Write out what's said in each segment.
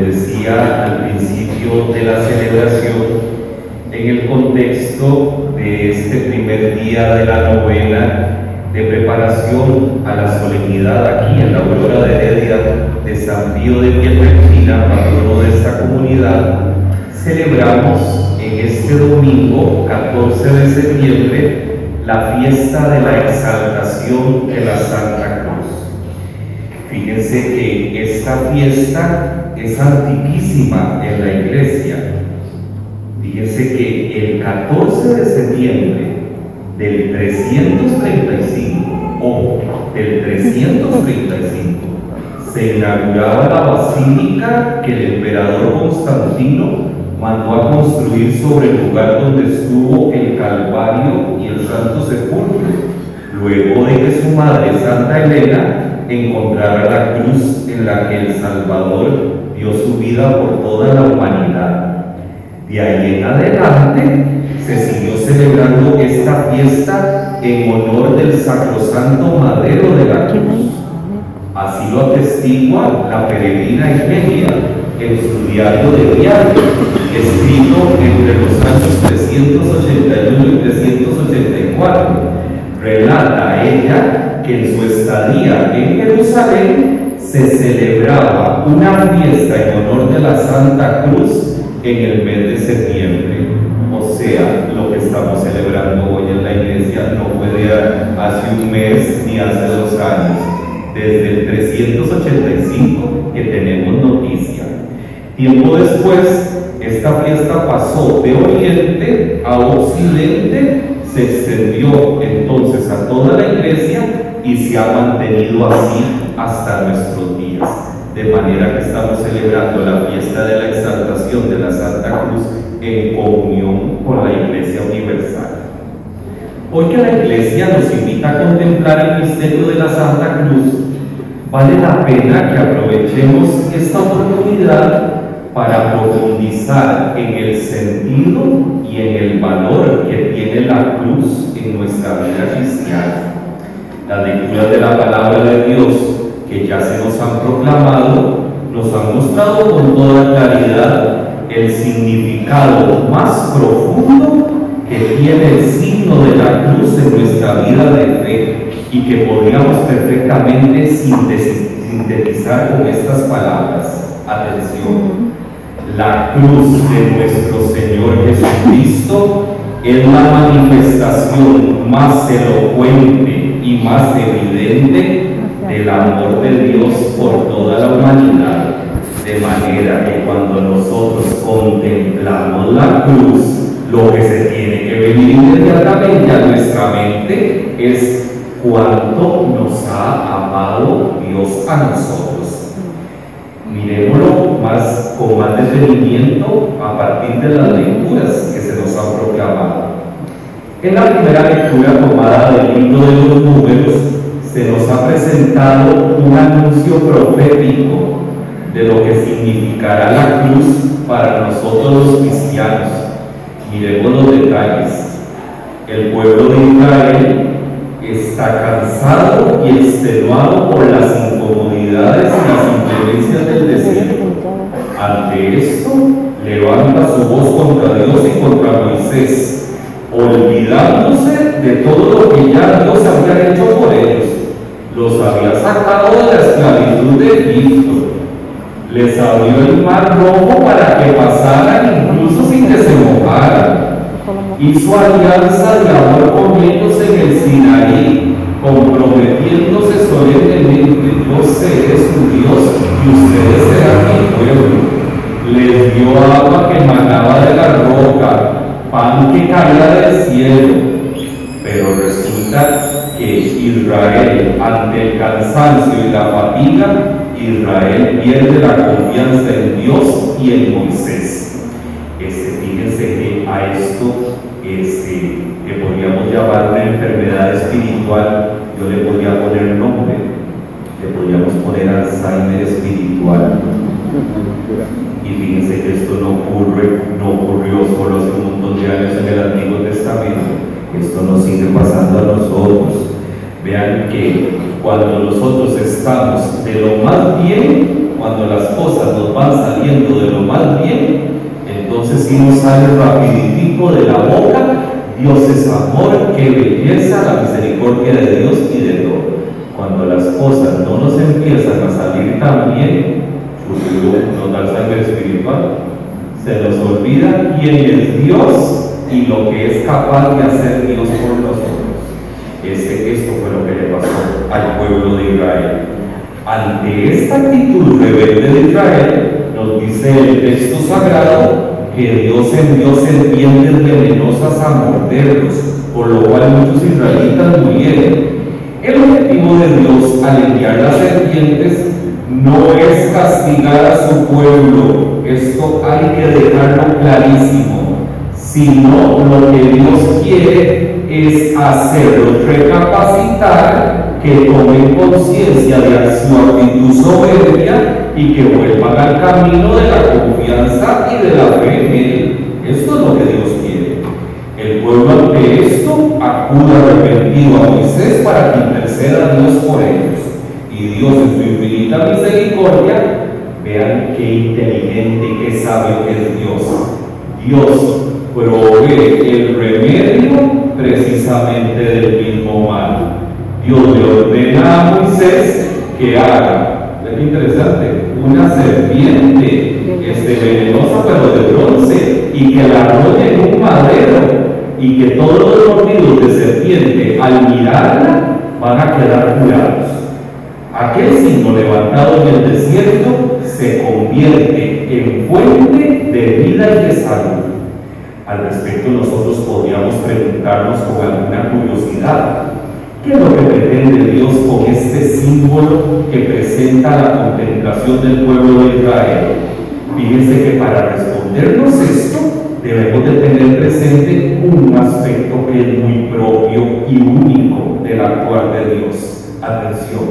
decía al principio de la celebración, en el contexto de este primer día de la novena de preparación a la solemnidad aquí en la Aurora de Heredia de San Pío de Pietrelcina, patrono de esta comunidad, celebramos en este domingo 14 de septiembre la fiesta de la exaltación de la Santa Cruz. Fíjense que esta fiesta es antiquísima en la iglesia. Fíjense que el 14 de septiembre del 335 o del 335 se inauguraba la basílica que el emperador Constantino mandó a construir sobre el lugar donde estuvo el Calvario y el Santo Sepulcro, luego de que su madre Santa Elena encontrara la cruz en la que el Salvador dio su vida por toda la humanidad. De ahí en adelante se siguió celebrando esta fiesta en honor del sacrosanto madero de la cruz. Así lo atestigua la peregrina Eugenia en su diario de viaje, escrito entre los años 381 y 384. Relata ella que en su estadía en Jerusalén se celebraba una fiesta en honor de la Santa Cruz en el mes de septiembre. O sea, lo que estamos celebrando hoy en la iglesia no fue de hace un mes ni hace dos años. Desde el 385 que tenemos noticia. Tiempo después, esta fiesta pasó de oriente a occidente, se extendió entonces a toda la iglesia y se ha mantenido así hasta nuestros días. De manera que estamos celebrando la fiesta de la exaltación de la Santa Cruz en comunión con la Iglesia Universal. Hoy que la Iglesia nos invita a contemplar el misterio de la Santa Cruz, vale la pena que aprovechemos esta oportunidad para profundizar en el sentido y en el valor que tiene la cruz en nuestra vida cristiana. La lectura de la palabra de Dios que ya se nos han proclamado nos han mostrado con toda claridad el significado más profundo que tiene el signo de la cruz en nuestra vida de fe y que podríamos perfectamente sintetizar con estas palabras. Atención, la cruz de nuestro Señor Jesucristo es la manifestación más elocuente y más evidente del amor de Dios por toda la humanidad. De manera que cuando nosotros contemplamos la cruz, lo que se tiene que venir inmediatamente a nuestra mente es cuánto nos ha amado Dios a nosotros. Miremoslo más, con más detenimiento a partir de las lecturas que se nos han proclamado. En la primera lectura tomada del libro de los números, se nos ha presentado un anuncio profético de lo que significará la cruz para nosotros los cristianos. Miremos los detalles. El pueblo de Israel está cansado y extenuado por las incomodidades y las influencias del desierto. Ante esto, levanta su voz contra Dios y contra Moisés, olvidándose de todo lo que ya Dios había hecho por ellos. Los había sacado de la esclavitud de Egipto, les abrió el mar rojo para que pasaran incluso sin que se mojaran. Hizo alianza de amor ellos en el Sinaí, comprometiéndose solemnemente, yo seré su Dios y ustedes serán mi pueblo. Les dio agua que emanaba de la roca, pan que caía del cielo. Pero resulta que Israel, ante el cansancio y la fatiga, Israel pierde la confianza en Dios y en Moisés. Este, fíjense que a esto este, que podríamos llamar una enfermedad espiritual, yo le podría poner nombre. Le podríamos poner Alzheimer espiritual. Y fíjense que esto no ocurre, no ocurrió solo hace un montón de años en el Antiguo Testamento. Esto nos sigue pasando a nosotros. Vean que cuando nosotros estamos de lo más bien, cuando las cosas nos van saliendo de lo más bien, entonces si nos sale rapidito de la boca, Dios es amor, qué belleza, la misericordia de Dios y de todo. Cuando las cosas no nos empiezan a salir tan bien, nos da sangre espiritual, se nos olvida quién es Dios y lo que es capaz de hacer Dios por nosotros. Este, esto fue lo que le pasó al pueblo de Israel. Ante esta actitud rebelde de Israel, nos dice el texto sagrado que Dios envió serpientes venenosas a morderlos, por lo cual muchos israelitas murieron. El objetivo de Dios al enviar las serpientes no es castigar a su pueblo, esto hay que dejarlo clarísimo, sino lo que Dios quiere es hacerlos recapacitar, que tomen conciencia de su actitud soberbia y que vuelvan al camino de la confianza y de la fe en Él. Esto es lo que Dios quiere. El pueblo ante esto acude arrepentido a Moisés para que interceda a Dios por ellos. Y Dios en su infinita misericordia, vean qué inteligente y qué sabio es Dios. Dios provee el remedio precisamente del mismo mal. Dios le ordena a Moisés que haga, es interesante, una serpiente este, venenosa pero de bronce y que la arrolle en un madero y que todos los mordidos de serpiente al mirarla van a quedar curados. Aquel signo levantado en el desierto se convierte en fuente de vida y de salud. Al respecto nosotros podríamos preguntarnos con alguna curiosidad, ¿qué es lo que pretende Dios con este símbolo que presenta la contemplación del pueblo de Israel? Fíjense que para respondernos esto debemos de tener presente un aspecto que es muy propio y único del actuar de Dios. Atención,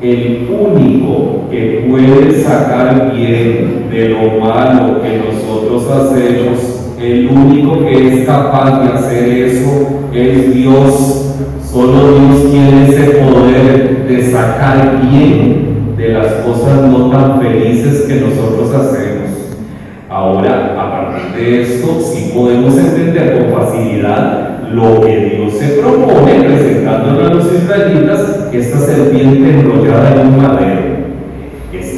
el único que puede sacar bien de lo malo que nosotros hacemos el único que es capaz de hacer eso es Dios. Solo Dios tiene ese poder de sacar bien de las cosas no tan felices que nosotros hacemos. Ahora, a partir de esto, sí podemos entender con facilidad lo que Dios se propone presentándole a los israelitas, esta serpiente enrollada en un madero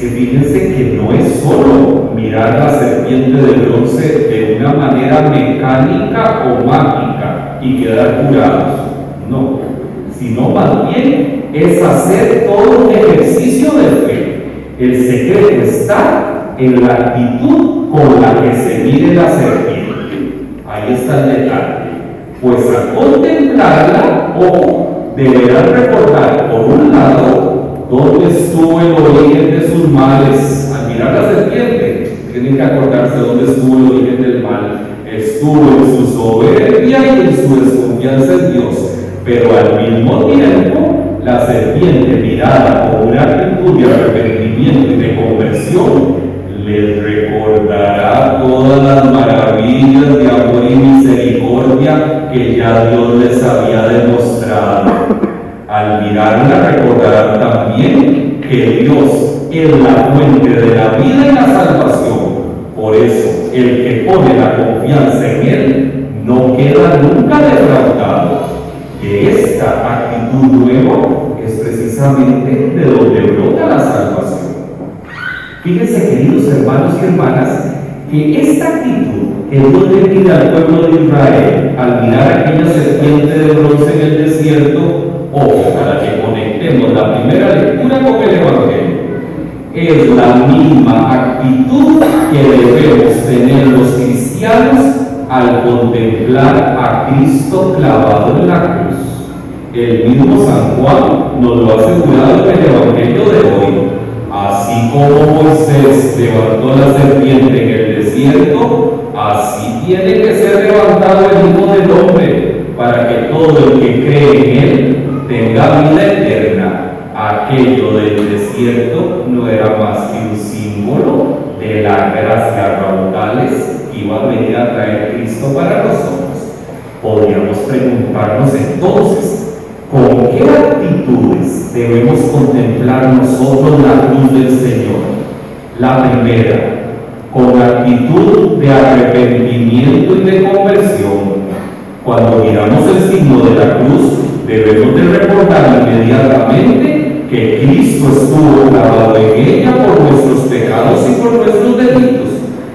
que fíjense que no es solo mirar la serpiente de bronce de una manera mecánica o mágica y quedar curados, no, sino más bien es hacer todo un ejercicio de fe. El secreto está en la actitud con la que se mire la serpiente. Ahí está el detalle. Pues a contemplarla o deberán recordar por un lado ¿Dónde estuvo el origen de sus males? Al mirar la serpiente, tienen que acordarse dónde estuvo el origen del mal. Estuvo en su soberbia y en su desconfianza en Dios. Pero al mismo tiempo, la serpiente mirada con una actitud de arrepentimiento y de conversión, les recordará todas las maravillas de amor y misericordia que ya Dios les había demostrado al mirarla recordarán también que Dios es la fuente de la vida y la salvación. Por eso, el que pone la confianza en Él no queda nunca defraudado. Que esta actitud nueva es precisamente de donde brota la salvación. Fíjense, queridos hermanos y hermanas, que esta actitud que Dios le pide al pueblo de Israel al mirar aquella serpiente de bronce en el desierto Para que conectemos la primera lectura con el Evangelio. Es la misma actitud que debemos tener los cristianos al contemplar a Cristo clavado en la cruz. El mismo San Juan nos lo ha asegurado en el Evangelio de hoy. Así como Moisés levantó la serpiente en el desierto, así tiene que ser levantado el Hijo del Hombre, para que todo el que cree en él tenga vida eterna. aquello del desierto no era más que un símbolo de la gracia raudales que iba a venir a traer Cristo para nosotros. Podríamos preguntarnos entonces, ¿con qué actitudes debemos contemplar nosotros la cruz del Señor? La primera, con actitud de arrepentimiento y de conversión. Cuando miramos el signo de la cruz, debemos de recordar inmediatamente que Cristo estuvo clavado en ella por nuestros pecados y por nuestros delitos.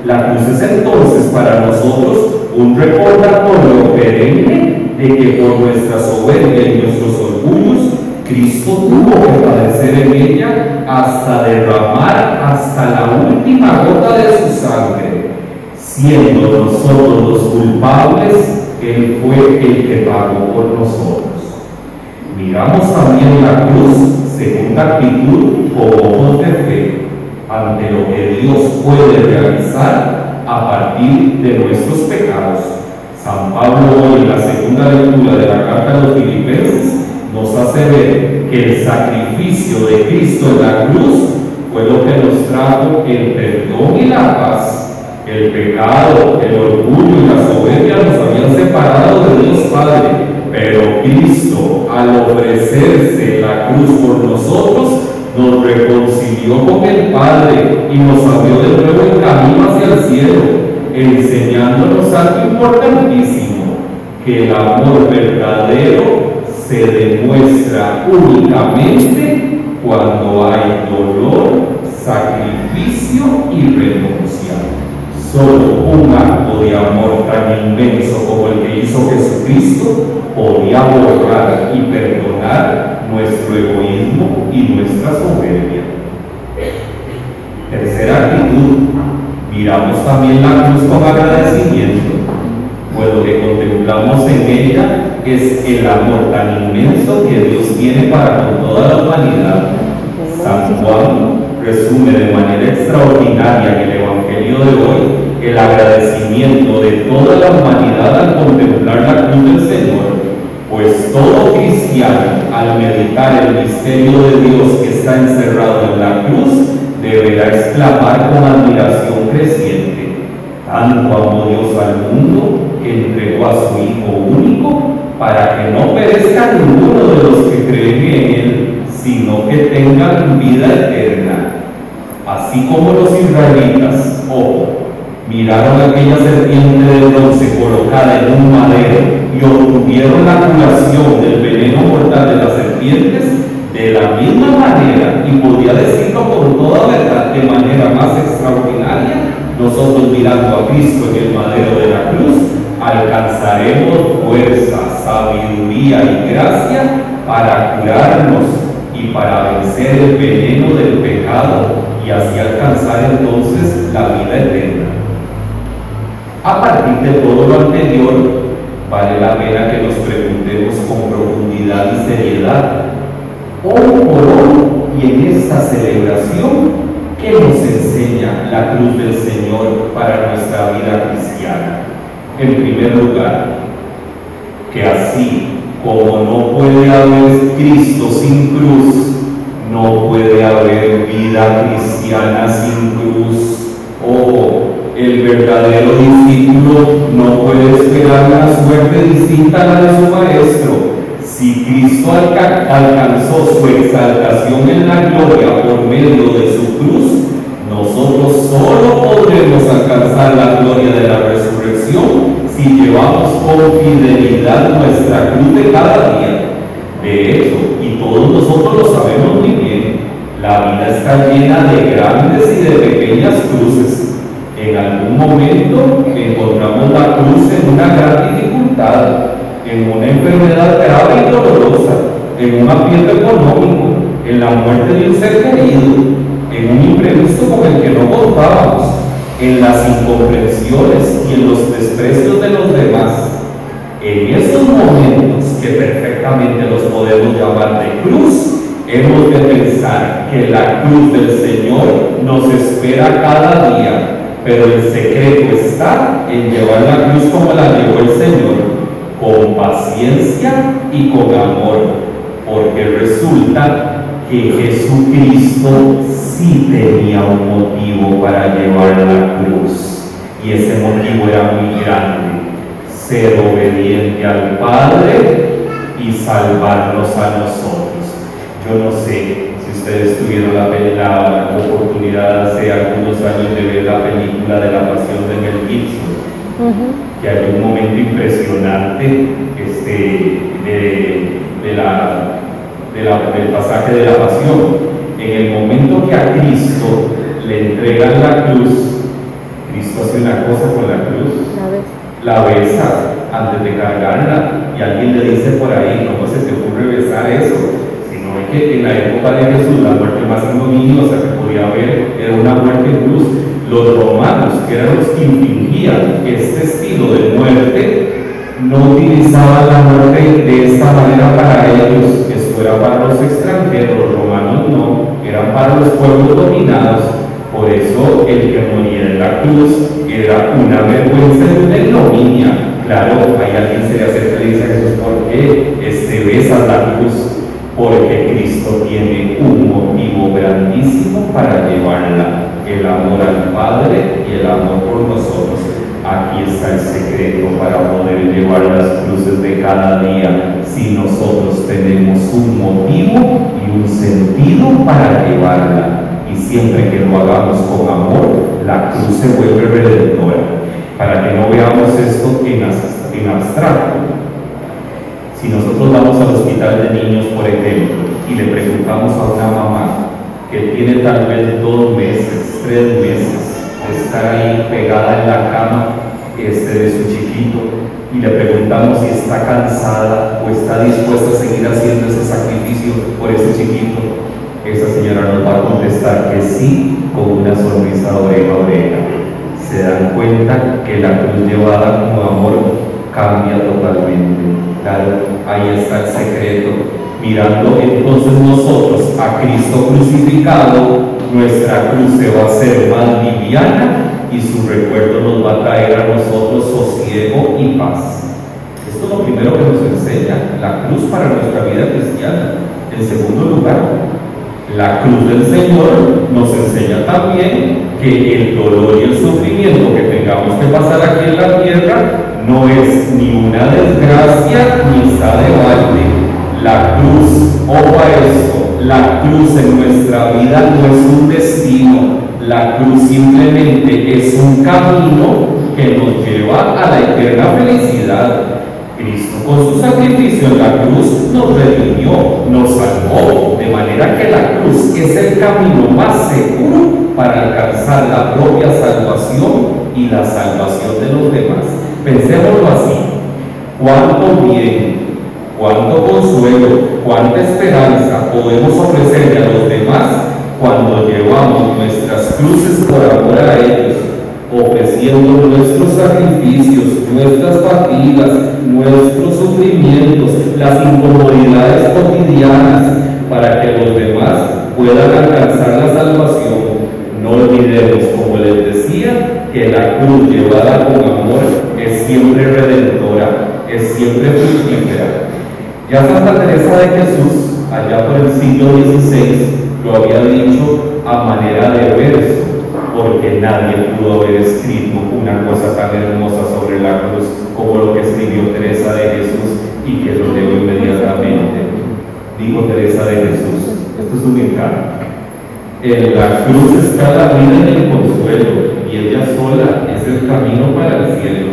La cruz es entonces para nosotros un recordatorio perenne de que por nuestra soberbia y nuestros orgullos, Cristo tuvo que padecer en ella hasta derramar hasta la última gota de su sangre. Siendo nosotros los culpables, Él fue el que pagó por nosotros. Miramos también la cruz según la actitud como ojos de fe ante lo que Dios puede realizar a partir de nuestros pecados. San Pablo hoy en la segunda lectura de la carta de los filipenses nos hace ver que el sacrificio de Cristo en la cruz fue lo que nos trajo el perdón y la paz. El pecado, el orgullo y la soberbia nos habían separado de Dios Padre, pero Cristo, al ofrecerse la cruz por nosotros, nos reconcilió con el Padre y nos abrió de nuevo el camino hacia el cielo, enseñándonos algo importantísimo, que el amor verdadero se demuestra únicamente cuando hay dolor, sacrificio y renuncia. Solo un acto de amor tan inmenso como el que hizo Jesucristo podía borrar y perdonar nuestro egoísmo y nuestra soberbia. Tercera actitud, miramos también la cruz con agradecimiento, pues lo que contemplamos en ella es el amor tan inmenso que Dios tiene para con toda la humanidad. San Juan resume de manera extraordinaria en el De hoy el agradecimiento de toda la humanidad al contemplar la cruz del Señor, pues todo cristiano al meditar el misterio de Dios que está encerrado en la cruz deberá exclamar con admiración creciente, tanto amó Dios al mundo que entregó a su Hijo único para que no perezca ninguno de los que creen en Él, sino que tengan vida eterna. Así como los israelitas, ojo, miraron aquella serpiente de bronce colocada en un madero y obtuvieron la curación del veneno mortal de las serpientes, de la misma manera, y podía decirlo con toda verdad, de manera más extraordinaria, nosotros mirando a Cristo en el madero de la cruz, alcanzaremos fuerza, sabiduría y gracia para curarnos y para vencer el veneno del pecado y así alcanzar entonces la vida eterna. A partir de todo lo anterior, vale la pena que nos preguntemos con profundidad y seriedad, hoy por hoy y en esta celebración, ¿qué nos enseña la cruz del Señor para nuestra vida cristiana? En primer lugar, que así como no puede haber Cristo sin cruz, no puede haber vida cristiana sin cruz. O el verdadero discípulo no puede esperar una suerte distinta a la de su maestro. Si Cristo alcanzó su exaltación en la gloria por medio de su cruz, nosotros solo podremos alcanzar la gloria de la resurrección si llevamos con fidelidad nuestra cruz de cada día. De hecho, y todos nosotros lo sabemos muy bien, la vida está llena de grandes y de pequeñas cruces. En algún momento encontramos la cruz en una gran dificultad, en una enfermedad grave y dolorosa, en un aprieto económico, en la muerte de un ser querido, en un imprevisto con el que no contábamos, en las incomprensiones y en los desprecios de los demás. En esos momentos que perfectamente los podemos llamar de cruz, hemos de pensar que la cruz del Señor nos espera cada día, pero el secreto está en llevar la cruz como la llevó el Señor, con paciencia y con amor, porque resulta que Jesucristo sí tenía un motivo para llevar la cruz. Y ese motivo era muy grande. Ser obediente al Padre y salvarnos a nosotros. Yo no sé si ustedes tuvieron la, la, oportunidad hace algunos años de ver la película de la pasión de Mel Gibson, que hay un momento impresionante este, de, la, del pasaje de la pasión. En el momento que a Cristo le entregan la cruz, Cristo hace una cosa con la cruz, la besa antes de cargarla y alguien le dice por ahí, ¿cómo se te ocurre besar eso? En la época de Jesús la muerte más ignominiosa que podía haber era una muerte en cruz. Los romanos, que eran los que infringían este estilo de muerte, no utilizaban la muerte de esta manera para ellos, esto era para los extranjeros, los romanos no, eran para los pueblos dominados. Por eso el que moría en la cruz era una vergüenza una ignominia Claro, hay alguien se le acerca y dice a Jesús, ¿por qué este, besa la cruz? Porque Cristo tiene un motivo grandísimo para llevarla, el amor al Padre y el amor por nosotros. Aquí está el secreto para poder llevar las cruces de cada día si nosotros tenemos un motivo y un sentido para llevarla. Y siempre que lo hagamos con amor, la cruz se vuelve redentora para que no veamos esto en, abstracto. Si nosotros vamos al hospital de niños, por ejemplo, y le preguntamos a una mamá que tiene tal vez dos meses, tres meses de estar ahí pegada en la cama este, de su chiquito, y le preguntamos si está cansada o está dispuesta a seguir haciendo ese sacrificio por ese chiquito, esa señora nos va a contestar que sí con una sonrisa oreja a oreja se dan cuenta que la cruz llevada como amor cambia totalmente. Claro, ahí está el secreto. Mirando entonces nosotros a Cristo crucificado, nuestra cruz se va a hacer más liviana y su recuerdo nos va a traer a nosotros sosiego y paz. Esto es lo primero que nos enseña la cruz para nuestra vida cristiana. En segundo lugar, la cruz del Señor nos enseña también que el dolor y el sufrimiento que tengamos que pasar aquí en la tierra no es ni una desgracia ni está de balde. La cruz, ojo a eso, la cruz en nuestra vida no es un destino, la cruz simplemente es un camino que nos lleva a la eterna felicidad. Cristo con su sacrificio en la cruz nos redimió, nos salvó, de manera que la cruz es el camino más seguro para alcanzar la propia salvación y la salvación de los demás. Pensémoslo así, cuánto bien, cuánto consuelo, cuánta esperanza podemos ofrecerle a los demás cuando llevamos nuestras cruces por amor a ellos ofreciendo nuestros sacrificios, nuestras fatigas, nuestros sufrimientos, las incomodidades cotidianas, para que los demás puedan alcanzar la salvación. No olvidemos, como les decía, que la cruz llevada con amor es siempre redentora, es siempre fructífera. Ya Santa Teresa de Jesús, allá por el siglo XVI, lo había dicho a manera de verso porque nadie pudo haber escrito una cosa tan hermosa sobre la cruz como lo que escribió Teresa de Jesús y que lo leo inmediatamente. Dijo Teresa de Jesús, esto es un encargo. En la cruz está la vida y el consuelo, ella sola es el camino para el cielo.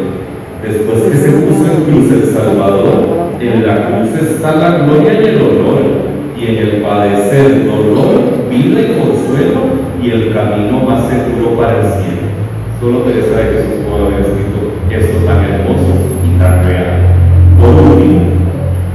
Después que se puso en cruz el Salvador, en la cruz está la gloria y el honor, y en el padecer dolor, vida y consuelo, y el camino más seguro para el cielo. Solo Teresa de Jesús puede haber escrito esto tan hermoso y tan real. Por último,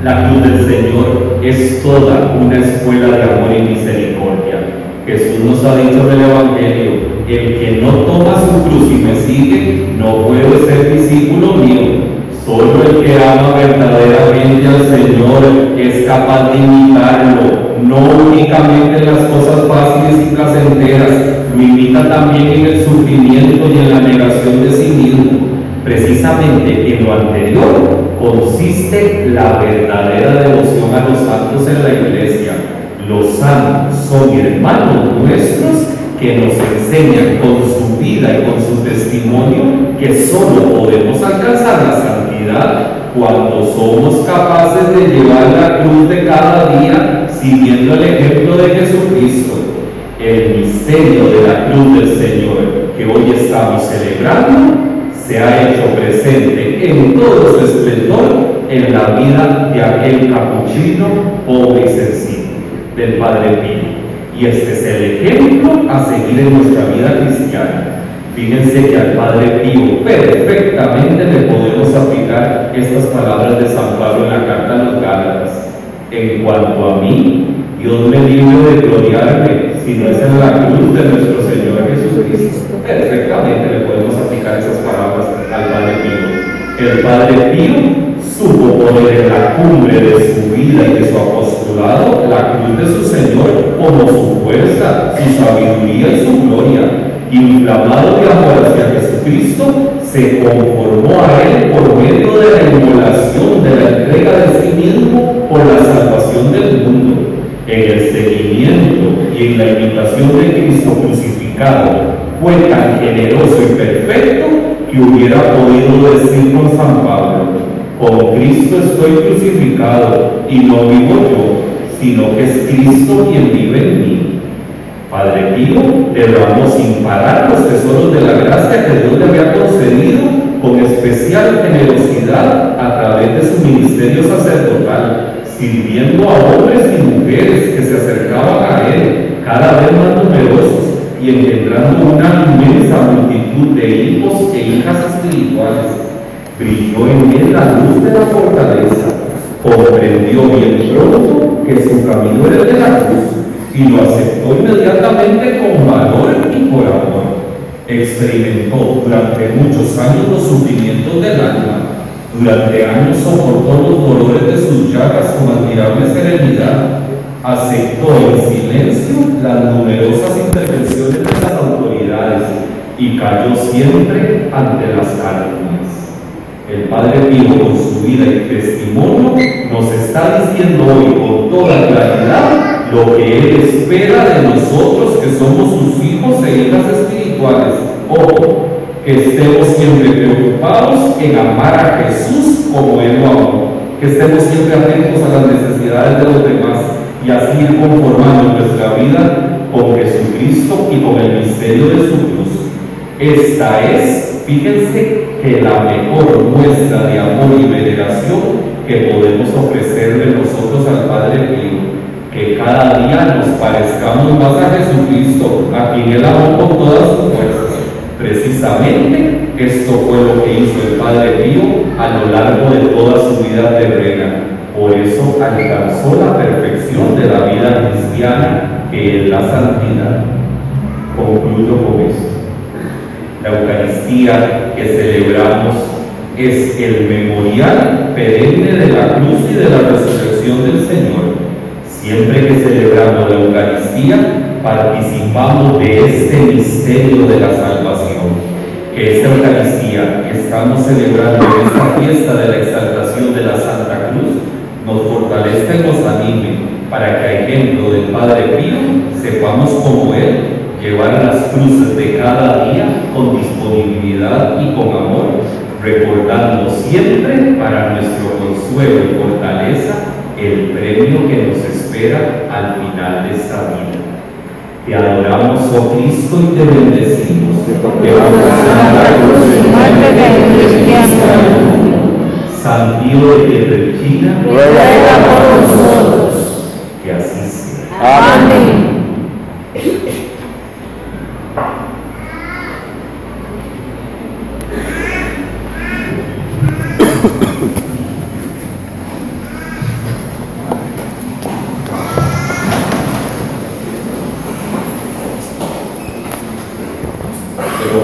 la cruz del Señor es toda una escuela de amor y misericordia. Jesús nos ha dicho en el Evangelio, el que no toma su cruz y me sigue, no puede ser discípulo mío. Solo el que ama verdaderamente al Señor es capaz de imitarlo, no únicamente en las cosas fáciles y placenteras, lo imita también en el sufrimiento y en la negación de sí mismo. Precisamente en lo anterior consiste la verdadera devoción a los santos en la iglesia. Los santos son hermanos nuestros que nos enseñan con su vida y con su testimonio que solo podemos alcanzar la santidad cuando somos capaces de llevar la cruz de cada día siguiendo el ejemplo de Jesucristo. El misterio de la cruz del Señor que hoy estamos celebrando se ha hecho presente en todo su esplendor en la vida de aquel capuchino pobre y sencillo, del Padre Pío. Y este es el ejemplo a seguir en nuestra vida cristiana. Fíjense que al Padre Pío perfectamente le podemos aplicar estas palabras de San Pablo en la carta a los Gálatas. En cuanto a mí, Dios me libre de gloriarme, si no es en la cruz de nuestro Señor Jesucristo. Perfectamente le podemos aplicar esas palabras al Padre Pío. El Padre Pío supo poner en la cumbre de su vida y de su apostolado la cruz de su Señor como su fuerza, su sabiduría y su gloria. Inflamado de amor hacia Jesucristo, se conformó a Él por medio de la inmolación, de la entrega de sí mismo por la salvación del mundo. En el seguimiento y en la imitación de Cristo crucificado, fue tan generoso y perfecto que hubiera podido decir con San Pablo, con Cristo estoy crucificado y no vivo yo, sino que es Cristo quien vive en mí. Padre Pío derramó sin parar los tesoros de la gracia que Dios le había concedido con especial generosidad a través de su ministerio sacerdotal, sirviendo a hombres y mujeres que se acercaban a él, cada vez más numerosos y engendrando una inmensa multitud de hijos e hijas espirituales brilló en él la luz de la fortaleza, comprendió bien pronto que su camino era de la cruz y lo aceptó inmediatamente con valor y por amor. Experimentó durante muchos años los sufrimientos del alma, durante años soportó los dolores de sus llagas con admirable serenidad, aceptó en silencio las numerosas intervenciones de las autoridades y cayó siempre ante las calumnias. El Padre Pío con su vida y testimonio nos está diciendo hoy con toda claridad lo que Él espera de nosotros que somos sus hijos e hijas espirituales. Ojo, que estemos siempre preocupados en amar a Jesús como Él lo amó, que estemos siempre atentos a las necesidades de los demás y así ir conformando nuestra vida con Jesucristo y con el misterio de su cruz. Esta es, fíjense, que la mejor muestra de amor y veneración que podemos ofrecerle nosotros al Padre Pío, que cada día nos parezcamos más a Jesucristo, a quien Él amó con todas sus fuerzas. Precisamente esto fue lo que hizo el Padre Pío a lo largo de toda su vida terrena. Por eso alcanzó la perfección de la vida cristiana, que es la santidad. Concluyo con esto. La Eucaristía que celebramos es el memorial perenne de la cruz y de la resurrección del Señor. Siempre que celebramos la Eucaristía, participamos de este misterio de la salvación. Que esta Eucaristía que estamos celebrando en esta fiesta de la exaltación de la Santa Cruz nos fortalezca y nos anime para que a ejemplo del Padre Pío sepamos como Él llevar las cruces de cada día con disponibilidad y con amor, recordando siempre para nuestro consuelo y fortaleza el premio que nos espera al final de esta vida. Te adoramos, oh Cristo, y te bendecimos. Te San Pío de Pietrelcina, ruega por nosotros. Que así sea. Amén.